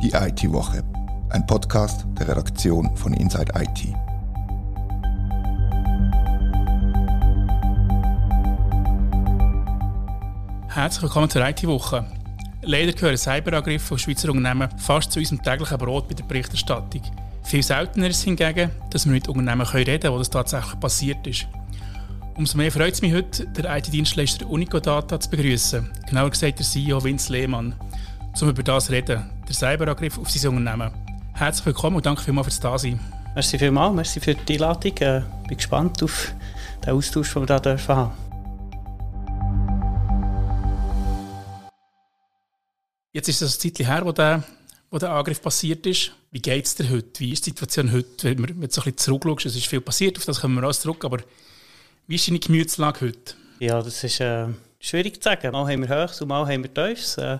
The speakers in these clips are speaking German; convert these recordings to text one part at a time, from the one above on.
Die IT-Woche, ein Podcast der Redaktion von Inside IT. Herzlich willkommen zur IT-Woche. Leider gehören Cyberangriffe von Schweizer Unternehmen fast zu unserem täglichen Brot bei der Berichterstattung. Viel seltener ist hingegen, dass wir mit Unternehmen reden können, wo das tatsächlich passiert ist. Umso mehr freut es mich heute, den IT-Dienstleister Unico Data zu begrüßen. Genauer gesagt der CEO Vince Lehmann. Um über das zu reden, der Cyberangriff auf sein Unternehmen. Herzlich willkommen und danke vielmals fürs Dasein. Merci vielmals, merci für die Einladung. Ich äh, bin gespannt auf den Austausch, den wir hier dürfen haben. Jetzt ist es ein Zeit her, wo der, wo der Angriff passiert ist. Wie geht es dir heute? Wie ist die Situation heute? Wenn man jetzt so ein bisschen zurückschaut, es ist viel passiert, auf das kommen wir alles zurück, aber wie ist deine Gemütslage heute? Ja, das ist äh, schwierig zu sagen. Mal haben wir Höchst und mal haben wir Tiefs. Äh,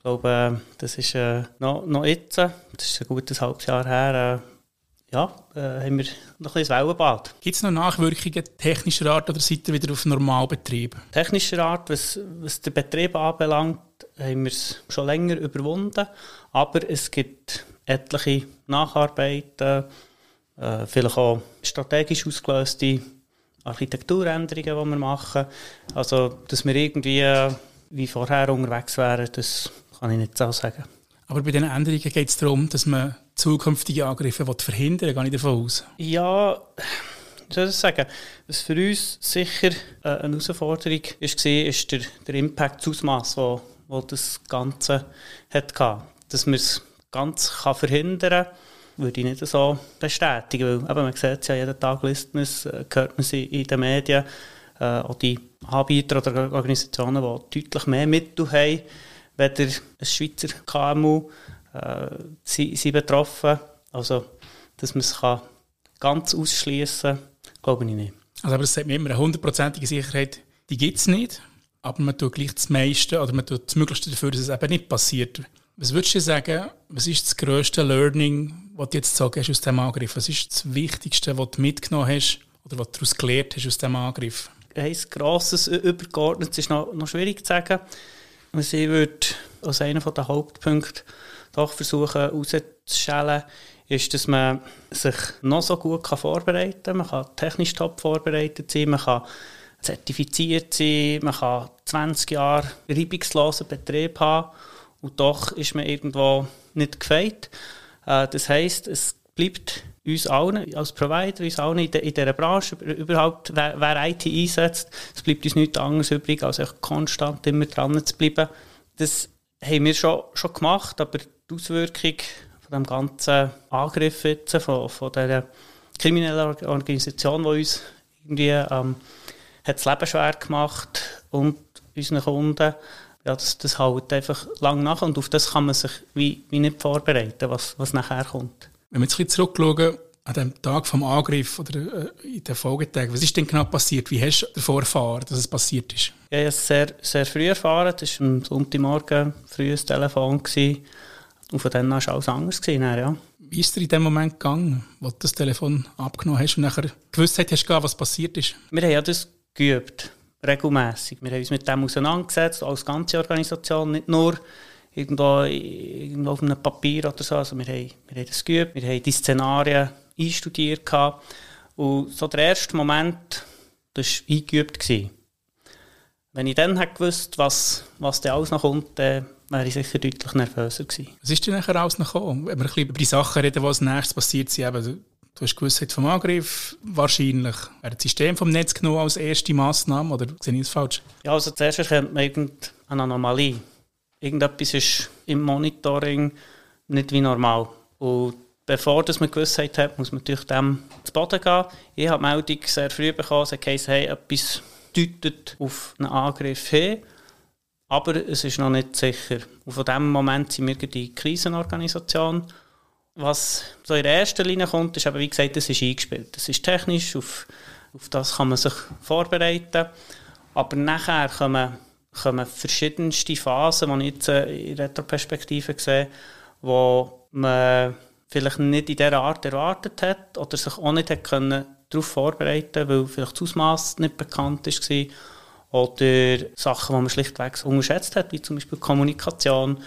ich glaube, das ist äh, noch, noch jetzt, das ist ein gutes halbes Jahr her, äh, ja, äh, haben wir noch ein bisschen Wellenbad. Gibt es noch Nachwirkungen technischer Art oder seid ihr wieder auf Normalbetrieb? Technischer Art, was, was den Betrieb anbelangt, haben wir es schon länger überwunden, aber es gibt etliche Nacharbeiten, äh, vielleicht auch strategisch ausgelöste Architekturänderungen, die wir machen. Also, dass wir irgendwie äh, wie vorher unterwegs wären, das kann ich nicht so sagen. Aber bei diesen Änderungen geht es darum, dass man zukünftige Angriffe verhindern will, gehe ich davon aus? Ja, ich soll das sagen, was für uns sicher äh, eine Herausforderung war, ist der, der Impact, das Ausmaß, wo, wo das Ganze hatte. Dass man es ganz kann verhindern kann, würde ich nicht so bestätigen, weil eben, man sieht es ja jeden Tag, liest man es, äh, hört man sie in den Medien, äh, auch die Anbieter oder Organisationen, die deutlich mehr Mittel haben, weder ein Schweizer KMU, äh, sind, sind betroffen. Also, dass man es kann ganz ausschließen kann, glaube ich nicht. Also, aber das sagt mir immer, eine hundertprozentige Sicherheit, die gibt es nicht, aber man tut gleich das meiste oder man tut das Möglichste dafür, dass es eben nicht passiert. Was würdest du sagen, was ist das grösste Learning, was du jetzt sagen hast aus diesem Angriff? Was ist das Wichtigste, was du mitgenommen hast oder was du daraus gelernt hast aus diesem Angriff? Ein grosses, übergeordnetes ist noch, noch schwierig zu sagen. Was ich würde als einer der Hauptpunkte doch versuchen herauszustellen, ist, dass man sich noch so gut kann vorbereiten kann. Man kann technisch top vorbereitet sein, man kann zertifiziert sein, man kann 20 Jahre reibungslosen Betrieb haben und doch ist man irgendwo nicht gefeit. Äh, das heisst, es bleibt uns allen als Provider, uns allen in, de, in dieser Branche, überhaupt wer, wer, IT einsetzt, es bleibt uns nichts anderes übrig, als konstant immer dran zu bleiben. Das haben wir schon, schon gemacht, aber die Auswirkung von dem ganzen Angriff jetzt, von, von dieser kriminellen Organisation, die uns irgendwie ähm, hat das Leben schwer gemacht und unseren Kunden, ja, das, das hält einfach lang nach und auf das kann man sich wie, wie nicht vorbereiten, was, was nachher kommt. Wenn wir jetzt ein zurückschauen, an dem Tag vom Angriff oder äh, in den Folgetagen, was ist denn genau passiert? Wie hast du davor erfahren, dass es passiert ist? Ja, ich habe es sehr, sehr früh erfahren. Das war am Sonntagmorgen frühes Telefon. Gewesen. Und von dann an war alles anders. Gewesen, ja. Wie ist dir in dem Moment gegangen, wo du das Telefon abgenommen hast und nachher gewusst hast, was passiert ist? Wir haben ja das geübt, regelmässig. Wir haben uns mit dem auseinandergesetzt, als ganze Organisation, nicht nur irgendwo, irgendwo auf einem Papier oder so. Also wir, haben, wir haben das geübt, wir haben die Szenarien einstudiert. Gehabt. Und so der erste Moment, das war eingeübt. Gewesen. Wenn ich dann hätte gewusst, was, was da alles noch kommt, dann wäre ich sicher deutlich nervöser gewesen. Was ist denn nachher alles noch gekommen? Wenn wir ein bisschen über die Sachen reden, die als nächstes passiert sind, eben, du hast gewusst vom Angriff, wahrscheinlich wäre das System vom Netz genommen als erste Massnahme, oder sehe ich das falsch? Ja, also zuerst erkennt man irgendeine Anomalie. Irgendetwas ist im Monitoring nicht wie normal. Und bevor das man Gewissheit hat, muss man durch dem zu Boden gehen. Ich habe die Meldung sehr früh bekommen, es heisst, hey, etwas deutet auf einen Angriff hin, aber es ist noch nicht sicher. Und von dem Moment sind wir die Krisenorganisation. Was so in der ersten Linie kommt, ist aber, wie gesagt, das ist eingespielt. Das ist technisch, auf, auf das kann man sich vorbereiten. Aber nachher kommen, kommen verschiedenste Phasen, die ich jetzt äh, in Retroperspektive sehe, wo man vielleicht nicht in dieser Art erwartet hat oder sich auch nicht hat können darauf vorbereiten weil vielleicht das Ausmaß nicht bekannt war oder Sachen, die man schlichtweg unterschätzt hat, wie zum Beispiel Kommunikation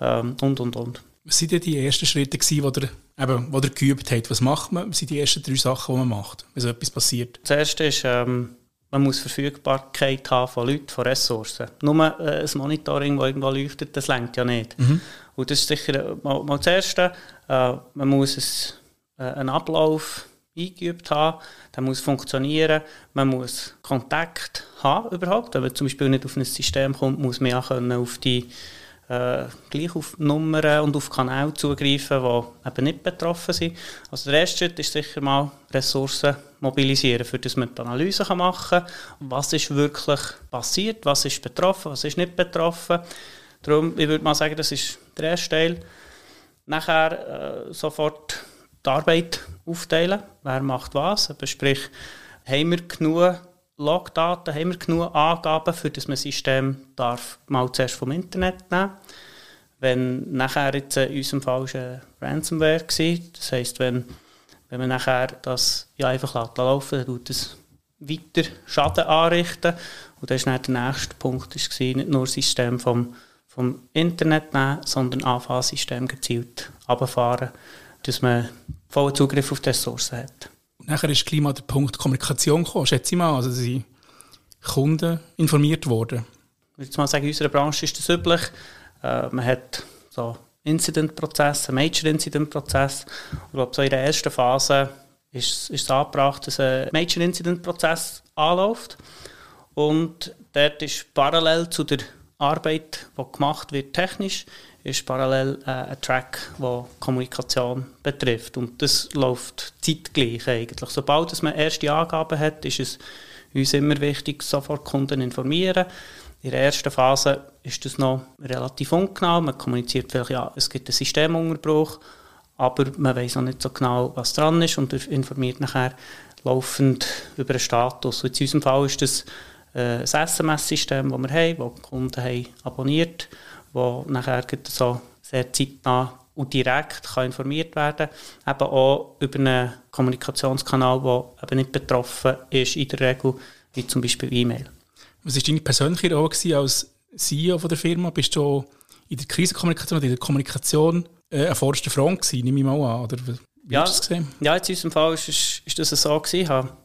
ähm, und, und, und. Was waren denn die ersten Schritte, die ihr, eben, wo ihr geübt habt? Was macht man? Was sind die ersten drei Sachen, die man macht, wenn so etwas passiert? Das erste ist, ähm, man muss Verfügbarkeit haben von Leuten, von Ressourcen. Nur äh, ein Monitoring, das irgendwo leuchtet, das längt ja nicht. Mhm. Und das ist sicher mal, mal das Erste. Äh, man muss es, äh, einen Ablauf eingeübt haben, der muss funktionieren, man muss Kontakt haben überhaupt. Wenn man zum Beispiel nicht auf ein System kommt, muss man ja können auf die äh, gleich auf Nummern und auf Kanäle zugreifen, die eben nicht betroffen sind. Also der erste Schritt ist sicher mal Ressourcen mobilisieren, für das man die Analyse machen kann. Was ist wirklich passiert, was ist betroffen, was ist nicht betroffen. Darum, ich würde mal sagen, das ist der erste Teil. Nachher äh, sofort die Arbeit aufteilen, wer macht was. Sprich, haben wir genug Logdaten, haben wir genug Angaben, für das man das System darf mal zuerst vom Internet nehmen Wenn nachher jetzt in unserem Fall eine Ransomware war, das heisst, wenn, wenn man nachher das ja einfach laufen lässt, dann tut es weiter Schaden anrichten. Und das dann der nächste Punkt, ist nicht nur das System vom, vom Internet nehmen, sondern Anfallsystem gezielt runterfahren, dass man vollen Zugriff auf die Ressourcen hat. Nachher ist Klima der Punkt Kommunikation gekommen, schätze ich mal. Also sind Kunden informiert worden. Ich würde mal sagen, in unserer Branche ist das üblich. Äh, man hat so Incident-Prozess, einen Major-Incident-Prozess. Ich glaube, so in der ersten Phase ist, ist es angebracht, dass ein Major-Incident-Prozess anläuft. Und dort ist parallel zu der Arbeit, die gemacht wird, technisch, ist parallel äh, ein Track, der Kommunikation betrifft. Und das läuft zeitgleich eigentlich. Sobald man erste Angaben hat, ist es uns immer wichtig, sofort Kunden informieren. In der ersten Phase ist das noch relativ ungenau. Man kommuniziert vielleicht, ja, es gibt einen Systemunterbruch, aber man weiß noch nicht so genau, was dran ist und informiert nachher laufend über den Status. Und in unserem Fall ist das äh, ein SMS-System, das wir haben, das die Kunden haben abonniert haben wo nachher so sehr zeitnah und direkt kann informiert werden Eben auch über einen Kommunikationskanal, der eben nicht betroffen ist, in der Regel, wie zum Beispiel E-Mail. Was war deine persönliche Rolle als CEO von der Firma? Bist du in der Krisenkommunikation oder in der Kommunikation äh, eine vorderste Front gewesen, nehme ich mal an? Oder wie ja, hast du das gesehen? Ja, in unserem Fall ist das so gewesen. Ich habe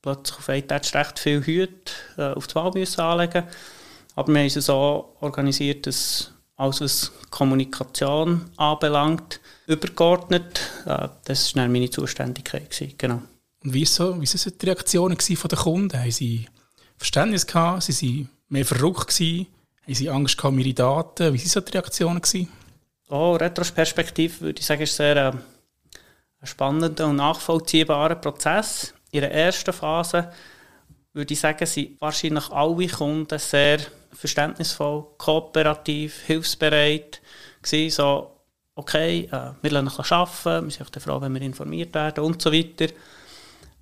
plötzlich auf einen Tag recht viel Hüte äh, auf die Wahl müssen anlegen aber wir haben es so organisiert, dass alles, was Kommunikation anbelangt, übergeordnet, äh, das war meine Zuständigkeit. Gewesen, genau. Und wie waren wie so die Reaktionen der Kunden? Haben sie Verständnis gehabt? Sie sie mehr verrückt gewesen? Haben sie Angst gehabt um ihre Daten? Wie waren so die Reaktionen? Gewesen? Oh, retrospektiv würde ich sagen, ist sehr äh, ein spannender und nachvollziehbarer Prozess. In der ersten Phase würde ich sagen, sind wahrscheinlich alle Kunden sehr verständnisvoll, kooperativ, hilfsbereit gewesen, so, okay, äh, wir lassen uns arbeiten, wir sind auch froh, wenn wir informiert werden und so weiter.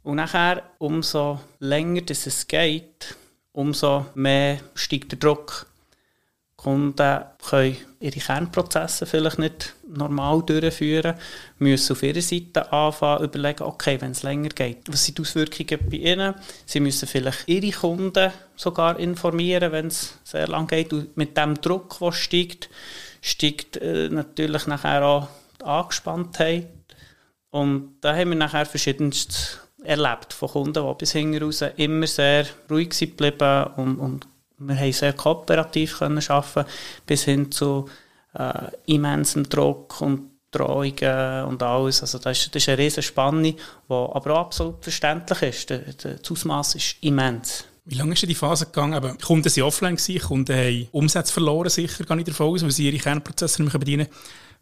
Und nachher, umso länger es geht, umso mehr steigt der Druck. Kunden können ihre Kernprozesse vielleicht nicht normal durchführen, müssen auf ihrer Seite anfangen, überlegen, okay, wenn es länger geht, was sind die Auswirkungen bei ihnen? Sie müssen vielleicht ihre Kunden sogar informieren, wenn es sehr lang geht. Und mit dem Druck, der steigt, steigt äh, natürlich nachher auch die Angespanntheit. Und da haben wir nachher verschiedenst erlebt von Kunden, die bis hinten raus immer sehr ruhig geblieben und, und wir haben sehr kooperativ können arbeiten, bis hin zu äh, immensem Druck und Drohungen und alles. Also das ist, das ist eine riesige Spanne, die aber auch absolut verständlich ist. Das Ausmaß ist immens. Wie lange ist die Phase gegangen? Aber Kunden waren offline, Kunden haben Umsätze verloren, sicher, gar nicht davon aus, weil sie ihre Kernprozesse nicht mehr bedienen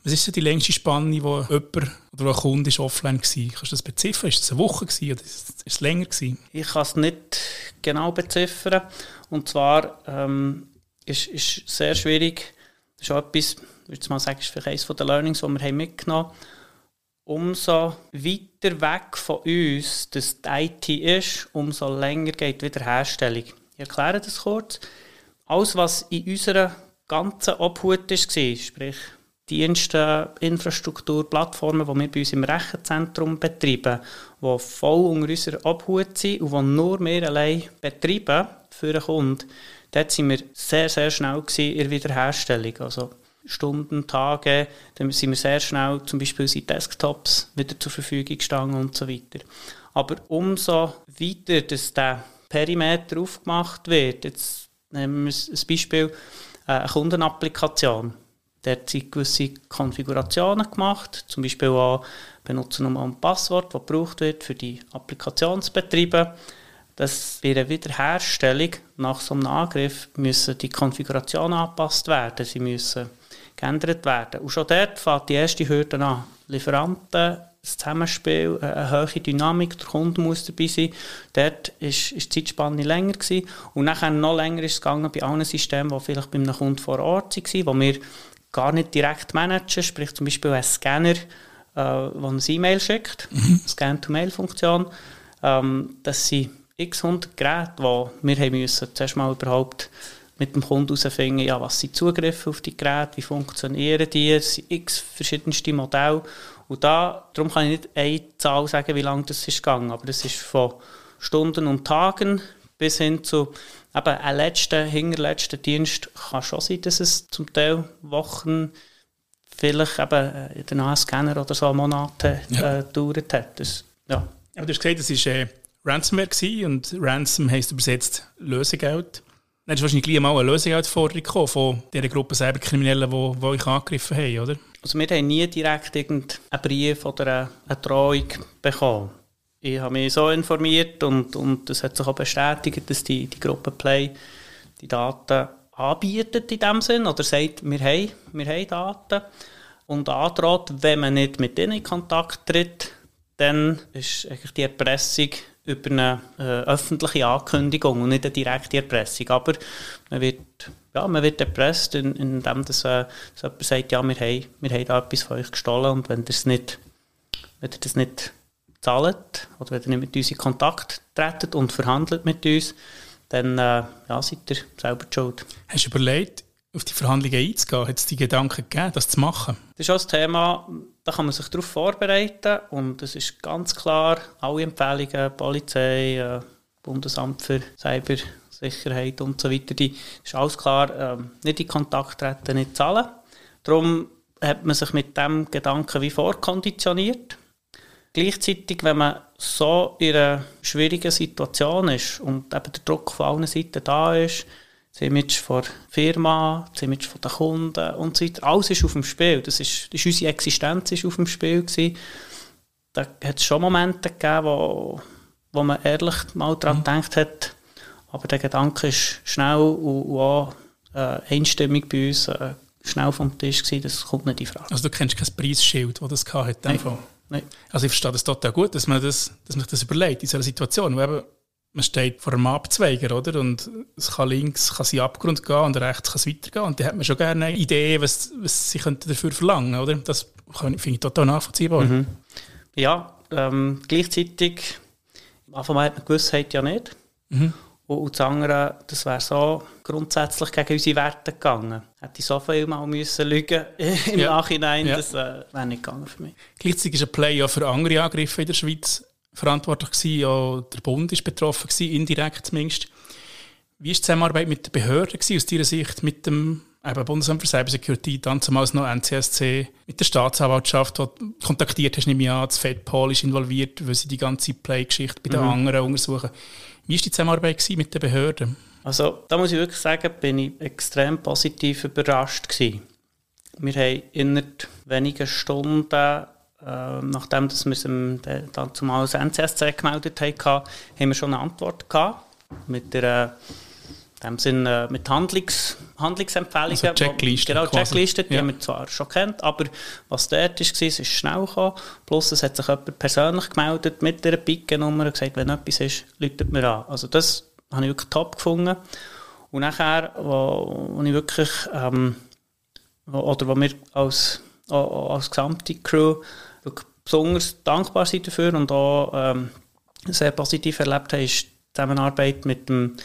Was ist die längste Spanne, wo jemand oder ein Kunde ist offline war? Kannst du das beziffern? Ist es eine Woche gewesen, oder ist es länger? Gewesen? Ich kann es nicht genau beziffern. Und zwar ähm, ist es sehr schwierig, das ist auch etwas, ich würde mal sagen, ist vielleicht eines der Learnings, die wir haben mitgenommen haben. Umso weiter weg von uns das IT ist, umso länger geht die Wiederherstellung. Ich erkläre das kurz. Alles, was in unserer ganzen Obhut war, sprich Dienste, Infrastruktur, Plattformen, die wir bei uns im Rechenzentrum betreiben, die voll unter unserer Obhut sind und die nur wir allein betreiben für einen Kunden, dort sind wir sehr, sehr schnell in der Wiederherstellung. Also Stunden, Tage, dann sind wir sehr schnell zum Beispiel unsere Desktops wieder zur Verfügung gestanden und so weiter. Aber umso weiter, dass der Perimeter aufgemacht wird, jetzt nehmen wir ein Beispiel, äh, eine Kundenapplikation. Dort sind gewisse Konfigurationen gemacht, zum Beispiel auch Benutzernummer und Passwort, das gebraucht wird für die Applikationsbetriebe. Dass bei der Wiederherstellung nach so einem Angriff müssen die Konfigurationen angepasst werden, sie müssen geändert werden. Und schon dort fängt die erste Hürde an. Lieferanten, das Zusammenspiel, eine hohe Dynamik, der Kunde muss dabei sein. Dort war die Zeitspanne länger. Gewesen. Und nachher noch länger ist es gegangen bei allen Systemen, die vielleicht bei einem Kunden vor Ort waren, wo wir gar nicht direkt managen, sprich zum Beispiel ein Scanner, äh, der ein E-Mail schickt, mhm. Scan-to-Mail-Funktion. Ähm, das sind x hundert Geräte, die wir haben müssen, zuerst mal überhaupt mit dem Kunden herausfinden, ja, was sind Zugriffe auf die Geräte, wie funktionieren die, es sind x verschiedenste Modelle. Und da, darum kann ich nicht eine Zahl sagen, wie lange das ist gegangen, aber das ist von Stunden und Tagen bis hin zu eben ein letzter, hinterletzter Dienst kann schon sein, dass es zum Teil Wochen, vielleicht eben in den Scanner oder so Monate ja. äh, gedauert hat. Das, ja. Aber du hast gesagt, das war äh, Ransomware und Ransom heisst übersetzt Lösegeld. Dann ist wahrscheinlich gleich mal eine Lösegeldforderung von dieser Gruppe Cyberkriminellen, die, die euch angegriffen haben, oder? Also wir haben nie direkt irgendeinen Brief oder eine, Drohung bekommen. Ich habe mich so informiert und, und es hat sich auch bestätigt, dass die, die Gruppe Play die Daten anbietet in dem Sinn oder sagt, wir haben, wir haben Daten und androht, wenn man nicht mit ihnen in Kontakt tritt, dann ist eigentlich die Erpressung über eine äh, öffentliche Ankündigung und nicht eine direkte Erpressung. Aber man wird, ja, man wird erpresst, indem in dass, äh, dass jemand sagt, ja, wir haben, wir haben da etwas von euch gestohlen und wenn ihr das nicht, wenn ihr das nicht zahlt oder wenn ihr nicht mit uns in Kontakt tretet und verhandelt mit uns, dann äh, ja, seid ihr selber schuld. Hast du überlegt, auf die Verhandlungen einzugehen? Hat es die Gedanken gegeben, das zu machen? Das ist auch das Thema, da kann man sich darauf vorbereiten und es ist ganz klar, alle Empfehlungen, Polizei, äh, Bundesamt für Cybersicherheit und so weiter, die ist alles klar, äh, nicht in Kontakt treten, nicht zahlen. Darum hat man sich mit dem Gedanken wie vorkonditioniert. Gleichzeitig, wenn man so in einer schwierigen Situation ist und eben der Druck von allen Seiten da ist, das Image von der Firma, das Image von den Kunden und so weiter. Alles ist auf dem Spiel. Das ist, das ist unsere Existenz ist auf dem Spiel gewesen. Da hat es schon Momente gegeben, wo, wo man ehrlich mal daran mhm. gedacht hat, aber der Gedanke ist schnell und, und auch äh, einstimmig bei uns äh, schnell vom Tisch gewesen, das kommt nicht in Frage. Also du kennst kein Preisschild, das das hatte? Nein. Nein. Also ich verstehe das total gut, dass man, das, dass man das überlegt in so einer Situation, wo eben man steht vor einem Abzweiger, oder? Und es kann links kann sie Abgrund gehen und rechts kann es weitergehen. Und da hat man schon gerne eine Idee, was, was sie dafür verlangen, oder? Das finde ich total nachvollziehbar. Mhm. Ja, ähm, gleichzeitig, am Anfang hat man Gewissheit ja nicht. Mhm. Und, und das andere, das wäre so grundsätzlich gegen unsere Werte gegangen. Hätte ich so viel mal müssen lügen im ja. Nachhinein, ja. das äh, wäre nicht gegangen für mich. Gleichzeitig ist ein Play ja für andere Angriffe in der Schweiz verantwortlich gewesen, ja, der Bund ist betroffen gewesen, indirekt zumindest. Wie war die Zusammenarbeit mit den Behörden gewesen, aus deiner Sicht, mit dem eben Bundesamt für Cybersecurity, dann zumal noch NCSC, mit der Staatsanwaltschaft, die du kontaktiert hast, nehme ich an, das FedPol ist involviert, weil sie die ganze Play-Geschichte bei den mhm. anderen untersuchen. Wie war die Zusammenarbeit gewesen mit den Behörden? Also, da muss ich wirklich sagen, bin ich extrem positiv überrascht gewesen. Wir haben innerhalb weniger Stunden äh, nachdem dass wir es im, dann zumal als NCSC gemeldet haben, haben wir schon eine Antwort gehabt. Mit der, äh, dem Sinn, äh, mit Handlungs, Handlungsempfehlungen. Also Checkliste. Genau, Checkliste, die ja. haben wir zwar schon kennt, aber was dort ist, war, ist schnell gekommen. Plus es hat sich jemand persönlich gemeldet mit einer Picke-Nummer und gesagt, wenn etwas ist, läutet mir an. Also das habe ich wirklich top gefunden. Und nachher, wo, wo ich wirklich, ähm, wo, oder wo wir als, als gesamte Crew wirklich besonders dankbar sind dafür und auch ähm, sehr positiv erlebt haben, ist die Zusammenarbeit mit dem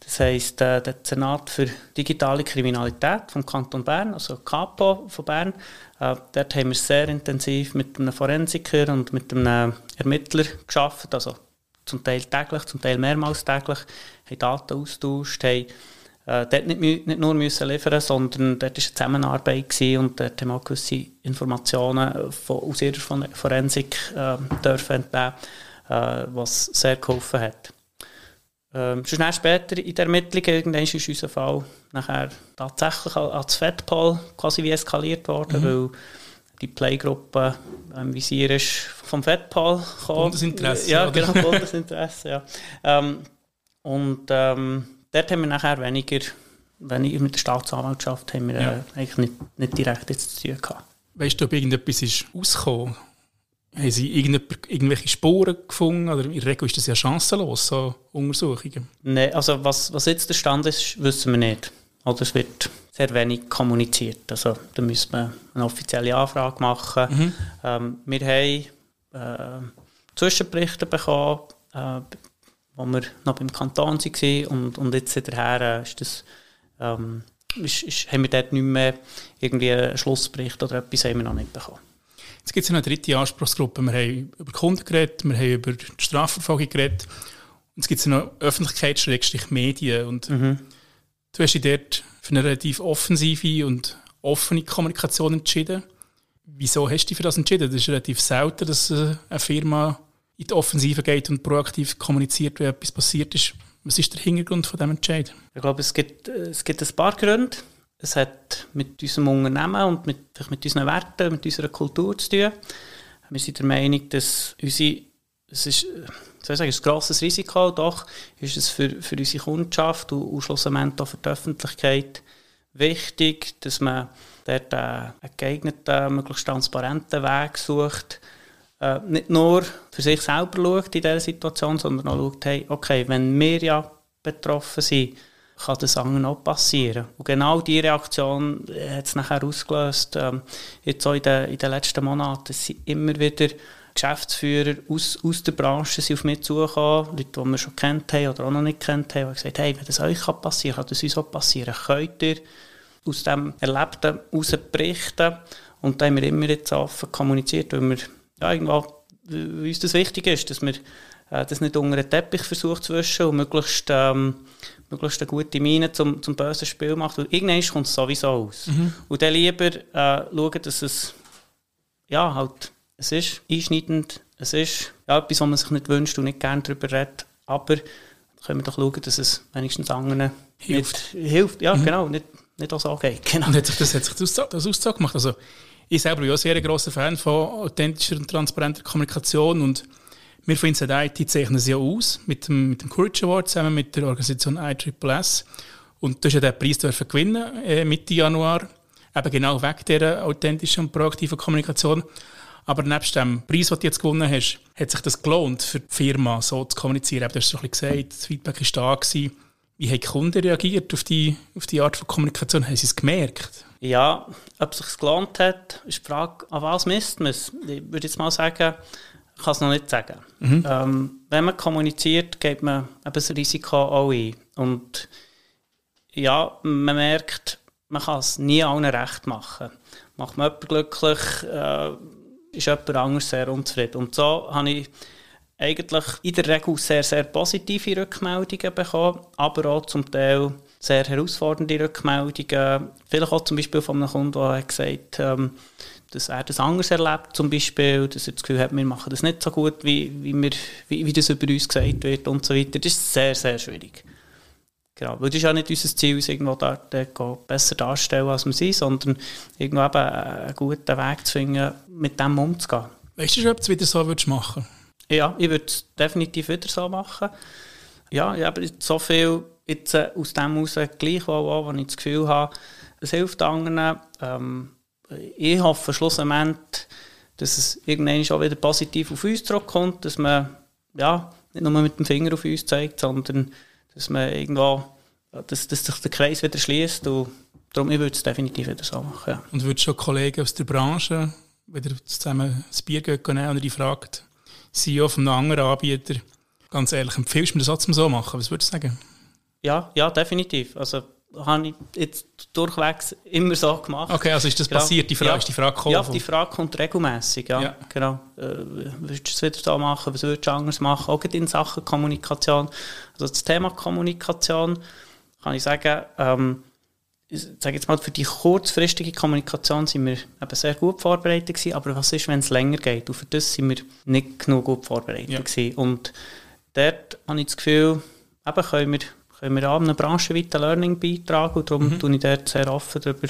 das heisst, äh, der Senat für digitale Kriminalität vom Kanton Bern, also KAPO von Bern, äh, dort haben wir sehr intensiv mit einem Forensiker und mit einem Ermittler geschafft, also zum Teil täglich, zum Teil mehrmals täglich, haben Daten austauscht, haben äh, dort nicht, nicht nur müssen liefern sondern dort war eine Zusammenarbeit gewesen und dort haben wir gewisse Informationen von, aus ihrer Forensik äh, dürfen entnehmen, äh, was sehr geholfen hat. Ähm, schon später in der Ermittlung irgendwann ist unser Fall nachher tatsächlich als Fettpol quasi wie eskaliert worden, mhm. weil die Playgruppe im Visier ist vom Fettpol gekommen. Bundesinteresse. Ja, genau, Bundesinteresse, ja. Ähm, und ähm, dort haben wir nachher weniger, weniger mit der Staatsanwaltschaft haben wir, ja. äh, eigentlich nicht, nicht direkt jetzt zu tun gehabt. Weißt du, ob irgendetwas ist rausgekommen? Haben Sie irgendwelche Spuren gefunden? Oder in der Regel ist das ja chancenlos, so Untersuchungen. Nein, also was, was jetzt der Stand ist, wissen wir nicht. Oder es wird sehr wenig kommuniziert. Also da müssen wir eine offizielle Anfrage machen. Mhm. Ähm, wir haben äh, Zwischenberichte bekommen, äh, wo wir noch beim Kanton waren und, und jetzt daher ist das, ähm, ist, ist, haben wir dort nicht mehr irgendwie einen Schlussbericht oder etwas haben wir noch nicht bekommen. Jetzt gibt es eine dritte Anspruchsgruppe. Wir haben über Kunden geredet, wir haben über die Strafverfolgung geredet. Und es gibt noch Öffentlichkeit-Medien. Und mhm. du hast dich dort für eine relativ offensive und offene Kommunikation entschieden. Wieso hast du dich für das entschieden? Das ist relativ selten, dass äh, eine Firma in die Offensive geht und proaktiv kommuniziert, wenn etwas passiert ist. Was ist der Hintergrund von diesem Entscheid? Ich glaube, es gibt, es gibt ein paar Gründe. Es hat mit unserem Unternehmen und mit, mit unseren Werten, mit unserer Kultur zu tun. Wir sind der Meinung, dass unsere, es ist, soll ich sagen, ein grosses Risiko, doch ist es für, für unsere Kundschaft und, und schlussendlich auch für die Öffentlichkeit wichtig, dass man dort einen geeigneten, möglichst transparenten Weg sucht, äh, nicht nur für sich selber schaut in dieser Situation, sondern auch schaut, hey, okay, wenn wir ja betroffen sind, kann das anderen auch passieren. Und genau diese Reaktion hat es nachher ausgelöst. Ähm, jetzt auch in den, in den letzten Monaten sind immer wieder Geschäftsführer aus, aus der Branche sind auf mich zugekommen, Leute, die wir schon kennt haben oder auch noch nicht kennt haben, und gesagt, hey, wenn das euch passieren kann, kann das uns auch passieren. Könnt ihr aus dem Erlebten heraus berichten? Und da haben wir immer jetzt offen kommuniziert, weil wir ja, irgendwo, wie uns das wichtig ist, dass wir äh, das nicht unter den Teppich versucht zu wischen und möglichst, ähm, möglichst eine gute Miene zum, zum bösen Spiel macht. Weil irgendwann kommt es sowieso aus. Mhm. Und dann lieber äh, schauen, dass es ja, halt, es ist einschneidend, es ist ja, etwas, was man sich nicht wünscht und nicht gerne darüber redet, aber können wir doch schauen, dass es wenigstens anderen hilft. Nicht, hilft. Ja, mhm. genau, nicht, nicht auch so geht. Genau. Und hat sich das, hat sich das, das Aussage gemacht? Also, ich selber bin auch sehr großer Fan von authentischer und transparenter Kommunikation und wir von Inside IT zeichnen sie ja aus mit dem, mit dem Courage Award zusammen mit der Organisation ISSS und du hast ja den Preis dürfen gewinnen äh, Mitte Januar, eben genau wegen dieser authentischen und proaktiven Kommunikation. Aber nebst dem Preis, den du jetzt gewonnen hast, hat sich das gelohnt, für die Firma so zu kommunizieren. Du hast es schon gesagt, das Feedback war da. Gewesen. Wie haben die Kunden reagiert auf die, auf die Art von Kommunikation? Haben sie es gemerkt? Ja, ob es sich gelohnt hat, ist die Frage, an was misst man es? Ich würde jetzt mal sagen, ich kann es noch nicht sagen. Mhm. Ähm, wenn man kommuniziert, geht man eben das Risiko auch ein. Und ja, man merkt, man kann es nie allen recht machen. Macht man jemanden glücklich, äh, ist jemand anderes sehr unzufrieden. Und so habe ich eigentlich in der Regel sehr, sehr positive Rückmeldungen bekommen, aber auch zum Teil sehr herausfordernde Rückmeldungen. Vielleicht auch zum Beispiel von einem Kunden, der gesagt hat, ähm, dass er das anders erlebt, zum Beispiel, dass er das Gefühl hat, wir machen das nicht so gut, wie, wie, wir, wie, wie das über uns gesagt wird und so weiter. Das ist sehr, sehr schwierig. Genau, weil das ist ja nicht unser Ziel, uns irgendwo da, besser darstellen, als wir sind, sondern irgendwo eben einen guten Weg zu finden, mit dem umzugehen. Weißt du ob du es wieder so machen würdest? Ja, ich würde es definitiv wieder so machen. Ja, ich habe so viel jetzt äh, aus dem heraus gleichwohl wo ich das Gefühl habe, es hilft anderen. Ähm, ich hoffe schlussendlich, dass es irgendwann auch wieder positiv auf uns zurückkommt, dass man ja, nicht nur mit dem Finger auf uns zeigt, sondern dass man irgendwo, dass, dass sich der Kreis wieder schließt und darum ich würde es definitiv wieder so machen. Ja. Und würdest schon Kollegen aus der Branche wieder zusammen das Bier gehen und die fragt, CEO von einem anderen Anbieter, ganz ehrlich, empfiehlst du mir das auch zum so machen? Was würdest du sagen? Ja, ja, definitiv. Also habe ich jetzt durchwegs immer so gemacht. Okay, also ist das genau. passiert? Die Frage, ja, ist die Frage gekommen? Ja, die Frage kommt regelmäßig. Ja, ja. genau. Äh, würdest du es wieder so machen? Was würdest du anders machen? Auch in Sachen Kommunikation. Also das Thema Kommunikation kann ich sagen, ähm, sage jetzt mal, für die kurzfristige Kommunikation sind wir eben sehr gut vorbereitet gewesen, aber was ist, wenn es länger geht? Und für das sind wir nicht genug gut vorbereitet ja. gewesen. Und dort habe ich das Gefühl, eben können wir, können wir an einem branchenweiten Learning beitragen und darum mhm. tue ich dort sehr offen darüber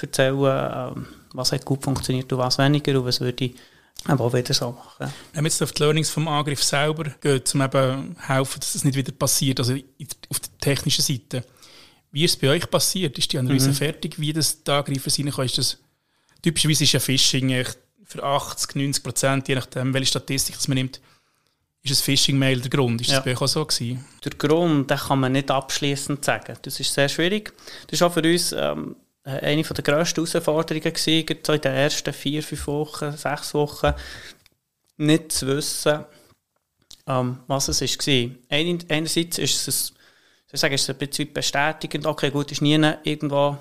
erzählen, ähm, was hat gut funktioniert und was weniger und was würde ich aber auch wieder so machen. Wenn man jetzt auf die Learnings vom Angriff selber geht, um eben helfen, dass das nicht wieder passiert, also auf der technischen Seite, wie ist es bei euch passiert? Ist die Analyse mhm. fertig, wie das da Angreifer reinkommt? Ist das, typischerweise ist ja Phishing für 80, 90 Prozent, je nachdem, welche Statistik man nimmt, ist das Phishing-Mail der Grund? Ist ja. das bei euch auch so gewesen? Der Grund, den kann man nicht abschließend sagen. Das ist sehr schwierig. Das ist auch für uns ähm, eine der grössten Herausforderungen gewesen, so in den ersten vier, fünf Wochen, sechs Wochen, nicht zu wissen, ähm, was es war. Einerseits ist es ich sagen, ist es ein bisschen bestätigend, okay, gut, ist nie irgendwo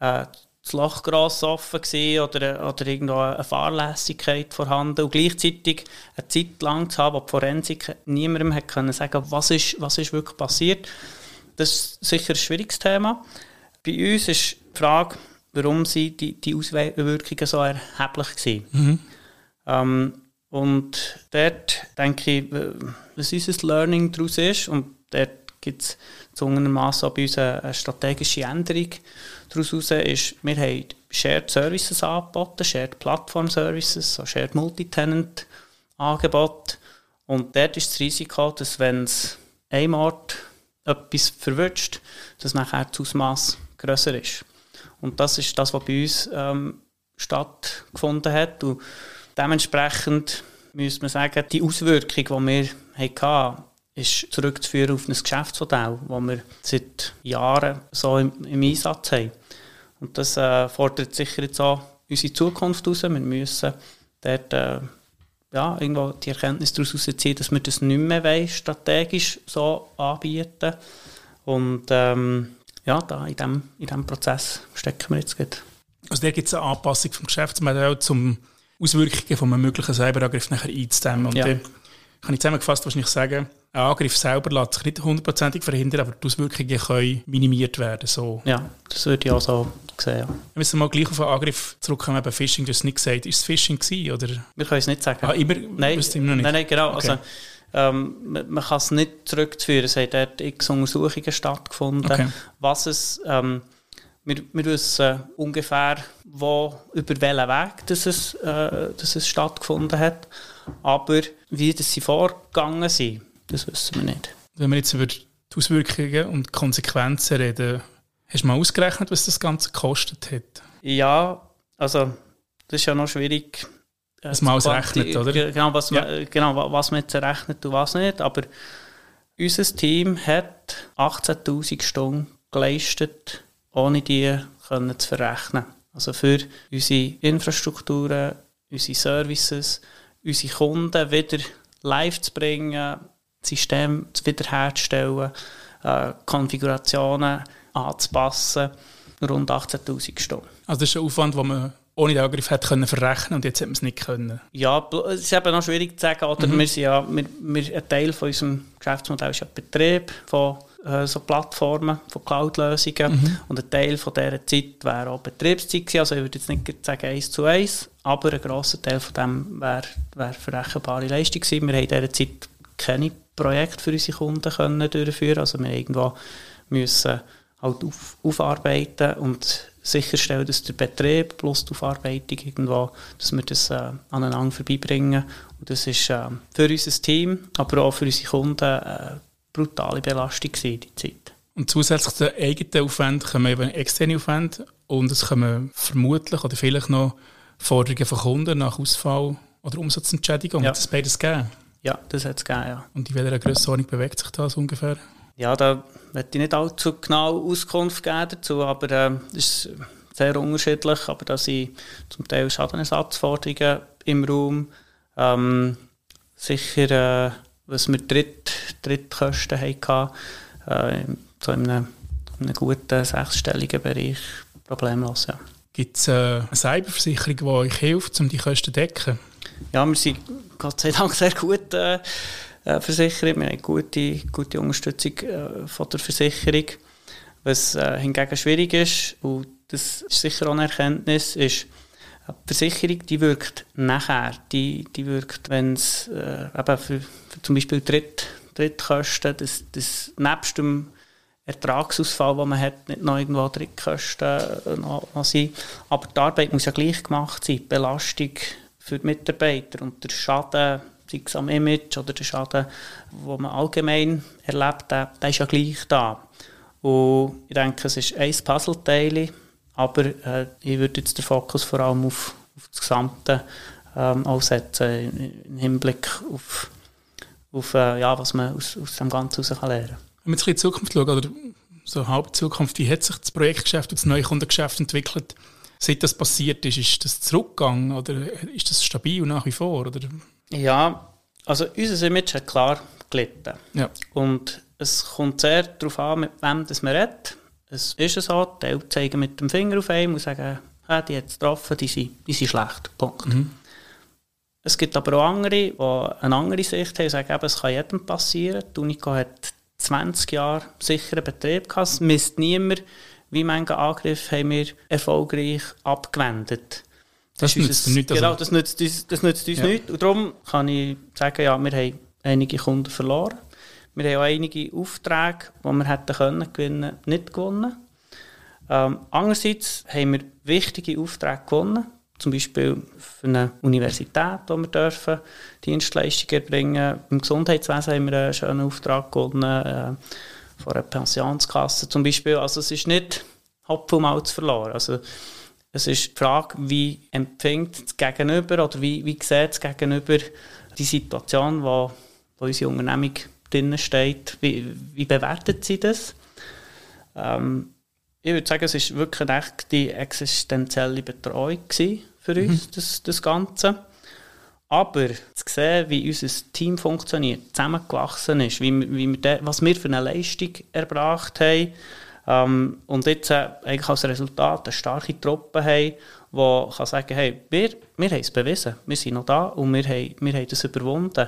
äh, das Loch gross offen gewesen oder, oder irgendwo eine Fahrlässigkeit vorhanden und gleichzeitig eine Zeit lang zu haben, wo die Forensik niemandem hat können sagen, was ist, was ist wirklich passiert. Das ist sicher ein schwieriges Thema. Bei uns ist die Frage, warum sind die, die Auswirkungen so erheblich waren. Mhm. Ähm, und dort denke ich, was unser Learning daraus ist und dort gibt es zugegebenermaßen bei uns eine, strategische Änderung. Daraus heraus ist, wir haben Shared Services angeboten, Shared Platform Services, so Shared Multitenant Angebot. Und dort ist das Risiko, dass wenn es einem Ort etwas verwünscht, dass nachher das Ausmaß grösser ist. Und das ist das, was bei uns ähm, stattgefunden hat. Und dementsprechend müsste man sagen, die Auswirkung, die wir hatten, ist zurückzuführen auf ein Geschäftsmodell, das wir seit Jahren so im, im Einsatz haben. Und das äh, fordert sicher jetzt auch unsere Zukunft heraus. Wir müssen dort äh, ja, irgendwo die Erkenntnis daraus herausziehen, dass wir das nicht mehr wollen, strategisch so anbieten. Und ähm, ja, da in diesem in dem Prozess stecken wir jetzt gerade. Also da gibt es eine Anpassung vom Geschäftsmodell zum Auswirkungen von einem möglichen Cyberangriff nachher einzudämmen. Und ja. kann ich zusammengefasst wahrscheinlich sagen, ein Angriff selber lässt sich nicht hundertprozentig verhindern, aber die Auswirkungen können minimiert werden. So. Ja, das würde ich auch so sehen. Ja. Wir müssen mal gleich auf den Angriff zurückkommen, bei Phishing, du hast es nicht gesagt. Ist es Phishing gewesen, oder? Wir können es nicht sagen. Ah, immer, nein, immer noch nicht? Nein, nein, genau. Okay. Also, ähm, man, man, kann es nicht zurückzuführen. Es haben dort x Untersuchungen stattgefunden. Okay. Was es... Ähm, wir, wir wissen ungefähr, wo, über welchen Weg dass es, äh, dass es stattgefunden hat. Aber wie das sie vorgegangen sind, das wissen wir nicht. Wenn wir jetzt über die Auswirkungen und Konsequenzen reden, hast du mal ausgerechnet, was das Ganze gekostet hat? Ja, also das ist ja noch schwierig. Äh, was man ausrechnet, oder? Genau was, ja. man, genau, was man jetzt errechnet und was nicht. Aber unser Team hat 18'000 Stunden geleistet, ohne die können zu verrechnen. Also für unsere Infrastrukturen, unsere Services, unsere Kunden wieder live zu bringen, System wiederherzustellen, äh, Konfigurationen anzupassen. Rund 18'000 Stunden. Also das ist ein Aufwand, den man ohne den Angriff hätte können verrechnen und jetzt hat man es nicht können. Ja, es ist eben noch schwierig zu sagen. Oder mhm. wir sind ja, wir, wir, ein Teil von unserem Geschäftsmodell ist ja Betrieb von äh, so Plattformen, von Cloud-Lösungen. Mhm. Und ein Teil von dieser Zeit wäre auch Betriebszeit gewesen. Also ich würde jetzt nicht sagen eins zu eins, aber ein grosser Teil von dem wäre, wäre verrechenbare Leistung gewesen. Wir haben in dieser Zeit keine Projekte für unsere Kunden können durchführen Also wir irgendwo müssen halt auf, aufarbeiten und sicherstellen, dass der Betrieb plus die Aufarbeitung irgendwo, dass wir das äh, aneinander vorbeibringen. Und das ist äh, für unser Team, aber auch für unsere Kunden eine äh, brutale Belastung gewesen, die Zeit. Und zusätzlich zu den eigenen Aufwänden kommen eben externe Aufwände und es kommen vermutlich oder vielleicht noch Forderungen von Kunden nach Ausfall oder Umsatzentschädigung. Ja. Hat es beides gegeben? Ja, das hat es gegeben, ja. Und in welcher Grössenordnung bewegt sich das ungefähr? Ja, da möchte ich nicht allzu genau Auskunft geben dazu, aber äh, das ist sehr unterschiedlich. Aber da sind zum Teil Schadenersatzforderungen im Raum. Ähm, sicher, äh, was wir Dritt, Drittkosten hatten, äh, so in einem, in einem guten sechsstelligen Bereich problemlos. Ja. Gibt es äh, eine Cyberversicherung, die euch hilft, um die Kosten zu decken? Ja, wir sind Gott sei Dank sehr gut äh, äh, versichert. Wir haben gute, gute Unterstützung äh, von der Versicherung. Was äh, hingegen schwierig ist, und das ist sicher auch eine Erkenntnis, ist, die Versicherung die wirkt nachher. Die, die wirkt, wenn es äh, eben für, für zum Beispiel Dritt, Drittkosten, das, das nebst dem Ertragsausfall, den man hat, nicht noch irgendwo Drittkosten äh, noch, noch sein. Aber die Arbeit muss ja gleich gemacht sein. Belastung für die Mitarbeiter und der Schaden, sei es am Image oder der Schaden, den man allgemein erlebt, der, der ist ja gleich da. Und ich denke, es ist ein Puzzleteil, aber äh, ich würde jetzt den Fokus vor allem auf, auf das Gesamte ähm, aussetzen, im Hinblick auf, auf äh, ja, was man aus, aus dem Ganzen heraus lernen kann. Wenn wir jetzt in die Zukunft schauen, oder so halb Zukunft, wie hat sich das Projektgeschäft und das Neukundengeschäft entwickelt, seit das passiert ist? Ist das Zurückgang oder ist das stabil nach wie vor? Oder? Ja, also unser Image hat klar gelitten. Ja. Und es kommt sehr darauf an, mit wem das man redet. Es ist so, die Eltern zeigen mit dem Finger auf einen und sagen, ah, die hat es getroffen, die sind, die sind schlecht. Punkt. Mhm. Es gibt aber auch andere, die eine andere Sicht haben und sagen, eben, es kann jedem passieren. Die Unico hat 20 Jahre sicheren Betrieb gehabt. Es misst niemand, wie manche Angriff haben wir erfolgreich abgewendet. Das, das nützt nicht. Genau, das nützt uns, das nützt uns ja. nicht. Und darum kann ich sagen, ja, wir haben einige Kunden verloren. Wir haben auch einige Aufträge, die wir hätten können gewinnen, nicht gewonnen. Ähm, andererseits haben wir wichtige Aufträge gewonnen, zum Beispiel für eine Universität, wo wir dürfen Dienstleistungen erbringen. Im Gesundheitswesen haben wir einen schönen Auftrag gewonnen, äh, von einer Pensionskasse zum Beispiel. Also es ist nicht Hopf und Malz verloren. Also es ist die Frage, wie empfängt das Gegenüber oder wie, wie sieht das Gegenüber die Situation, wo, wo unsere Unternehmung drin steht, wie, wie bewertet sie das? Ähm, ich würde sagen, es war wirklich eine echte existenzielle Betreuung für uns, mhm. das, das Ganze. Aber zu sehen, wie unser Team funktioniert, zusammengewachsen ist, wie, wie wir was wir für eine Leistung erbracht haben ähm, und jetzt äh, eigentlich als Resultat eine starke Truppe haben, die kann sagen, hey, wir, wir haben es bewiesen, wir sind noch da und wir haben, wir haben das überwunden.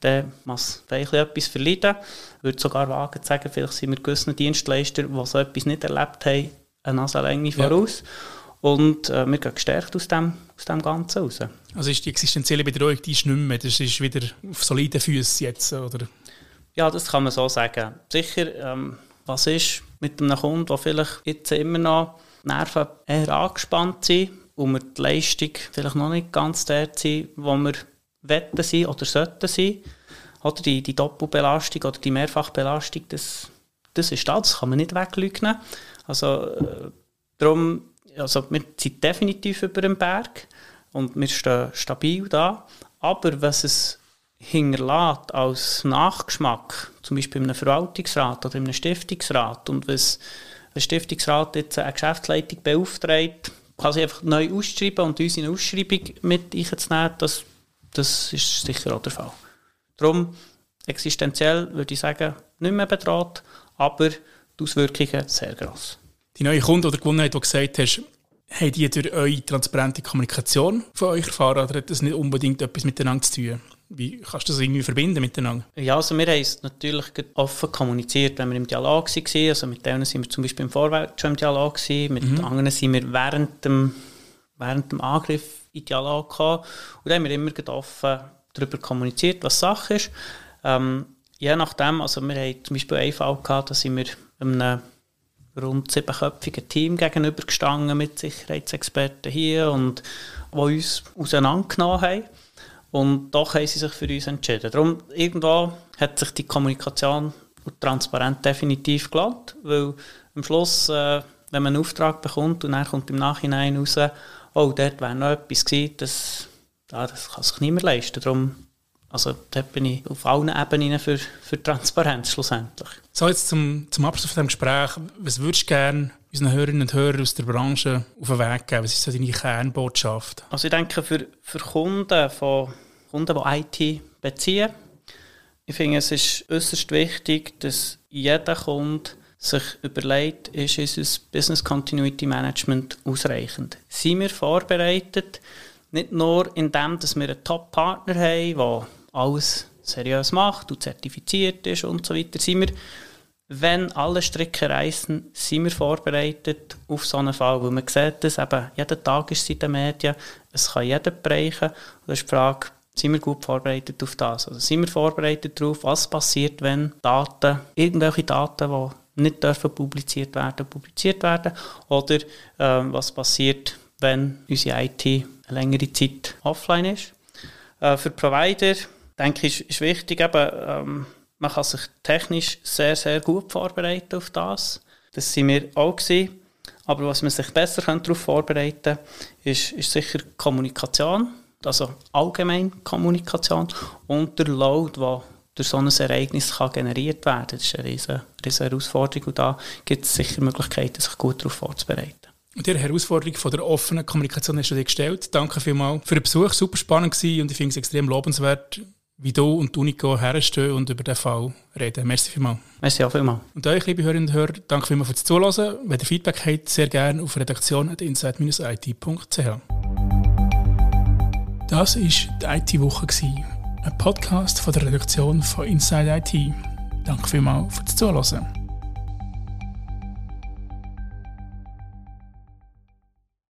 Dann muss vielleicht etwas verleiden. Ich würde sogar wagen zu sagen, vielleicht sind wir gewissen Dienstleister, die so etwas nicht erlebt haben, eine Nasenlänge voraus. Ja. Und äh, wir gehen gestärkt aus dem, aus dem Ganzen raus. Also ist die existenzielle Betreuung, die ist nicht mehr, das ist wieder auf soliden Füßen jetzt, oder? Ja, das kann man so sagen. Sicher, ähm, was ist mit einem Kunden, der vielleicht jetzt immer noch Nerven eher angespannt sind und wir die Leistung vielleicht noch nicht ganz dort sind, wo wir wetten sein oder sollten sein. Oder die, die Doppelbelastung oder die Mehrfachbelastung, das, das ist da, das kann man nicht wegleugnen. Also äh, darum, also wir sind definitiv über dem Berg und wir stehen stabil da. Aber was es hinterlässt als Nachgeschmack, zum Beispiel in einem Verwaltungsrat oder in einem Stiftungsrat und was ein Stiftungsrat jetzt eine Geschäftsleitung beauftragt, kann sie einfach neu ausschreiben und uns in eine Ausschreibung mit einzunehmen, das, das ist sicher auch der Fall. Darum, existenziell würde ich sagen, nicht mehr bedroht, aber die Auswirkungen sehr gross. Die neue Kunde oder Gewohnheit, die du gesagt hast, haben die durch eure transparente Kommunikation von euch erfahren oder hat das nicht unbedingt etwas miteinander zu tun? Wie kannst du das irgendwie verbinden miteinander? Ja, also wir haben es natürlich offen kommuniziert, wenn wir im Dialog waren. Also mit denen sind wir zum Beispiel im Vorwärts schon im Dialog gewesen, mit mhm. anderen sind wir während dem, während dem Angriff in Dialog gekommen. Und da haben wir immer offen darüber kommuniziert, was Sache ist. Ähm, je nachdem, also wir haben zum Beispiel einen Fall gehabt, da sind wir einem rund siebenköpfigen Team gegenübergestanden mit Sicherheitsexperten hier und die uns auseinandergenommen haben. Und doch haben sie sich für uns entschieden. Darum, irgendwo hat sich die Kommunikation und Transparenz definitiv gelohnt, weil am Schluss, äh, wenn man einen Auftrag bekommt und dann kommt im Nachhinein raus, oh, dort wäre noch etwas gewesen, das, ja, das kann sich niemand leisten. Darum, also dort bin ich auf allen Ebenen für, für Transparenz schlussendlich. So, jetzt zum, zum Abschluss von diesem Gespräch, was würdest du gerne unseren Hörerinnen und Hörern aus der Branche auf den Weg geben? Was ist so deine Kernbotschaft? Also ich denke, für, für Kunden, von, Kunden, die IT beziehen, ich finde, es ist äußerst wichtig, dass jeder Kunde sich überlegt, ist unser Business Continuity Management ausreichend? Sind wir vorbereitet? Nicht nur in dem, dass wir einen Top-Partner haben, der alles seriös macht und zertifiziert ist und so weiter, sind wir wenn alle Stricke reißen, sind wir vorbereitet auf so einen Fall, weil man sieht das eben, jeden Tag ist es in den Medien, es kann jeder bereichen. Und das ist die Frage, sind wir gut vorbereitet auf das? Also sind wir vorbereitet darauf, was passiert, wenn Daten, irgendwelche Daten, die nicht dürfen publiziert werden, publiziert werden? Oder äh, was passiert, wenn unsere IT eine längere Zeit offline ist? Äh, für Provider, denke ich, ist, wichtig, eben, ähm, man kann sich technisch sehr, sehr gut vorbereiten auf das. Das sind wir auch gewesen. Aber was man sich besser darauf vorbereiten kann, ist, ist sicher Kommunikation also allgemein Kommunikation und der Load, der durch so ein Ereignis kann generiert werden kann. Das ist eine riesige, riesige Herausforderung und da gibt es sicher Möglichkeiten, sich gut darauf vorzubereiten. Und die Herausforderung von der offenen Kommunikation hast du dir gestellt. Danke vielmals für den Besuch, super spannend gewesen und ich finde es extrem lobenswert, wie du und Unico herstehen und über den Fall reden. Merci vielmals. Merci auch vielmals. Und euch, liebe Hörerinnen und Hörer, danke vielmals fürs Zuhören. Wenn ihr Feedback habt, sehr gerne auf redaktion.inside-it.ch. Das war die IT-Woche, ein Podcast von der Redaktion von Inside IT. Danke vielmals fürs Zuhören.